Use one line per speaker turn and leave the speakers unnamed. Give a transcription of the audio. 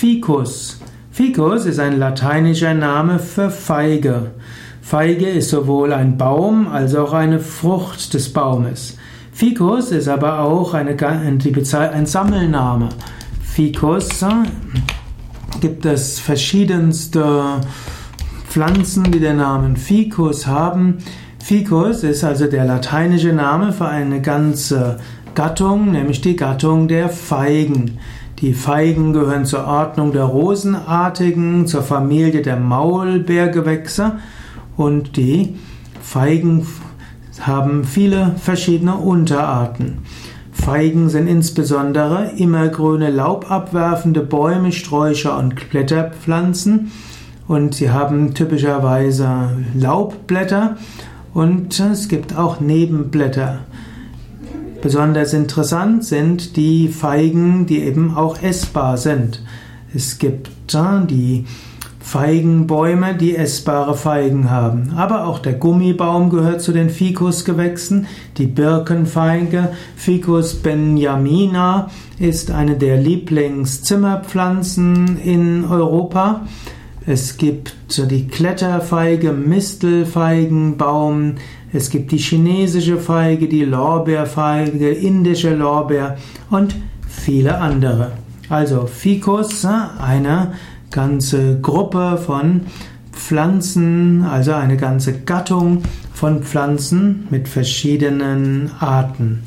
Ficus. Ficus ist ein lateinischer Name für Feige. Feige ist sowohl ein Baum als auch eine Frucht des Baumes. Ficus ist aber auch eine, ein Sammelname. Ficus äh, gibt es verschiedenste Pflanzen, die den Namen Ficus haben. Ficus ist also der lateinische Name für eine ganze Gattung, nämlich die Gattung der Feigen. Die Feigen gehören zur Ordnung der Rosenartigen, zur Familie der Maulbeergewächse und die Feigen haben viele verschiedene Unterarten. Feigen sind insbesondere immergrüne laubabwerfende Bäume, Sträucher und Blätterpflanzen und sie haben typischerweise Laubblätter und es gibt auch Nebenblätter. Besonders interessant sind die Feigen, die eben auch essbar sind. Es gibt die Feigenbäume, die essbare Feigen haben. Aber auch der Gummibaum gehört zu den Ficusgewächsen. Die Birkenfeige, Ficus benjamina, ist eine der Lieblingszimmerpflanzen in Europa. Es gibt die Kletterfeige, Mistelfeigenbaum. Es gibt die chinesische Feige, die Lorbeerfeige, indische Lorbeer und viele andere. Also Ficus, eine ganze Gruppe von Pflanzen, also eine ganze Gattung von Pflanzen mit verschiedenen Arten.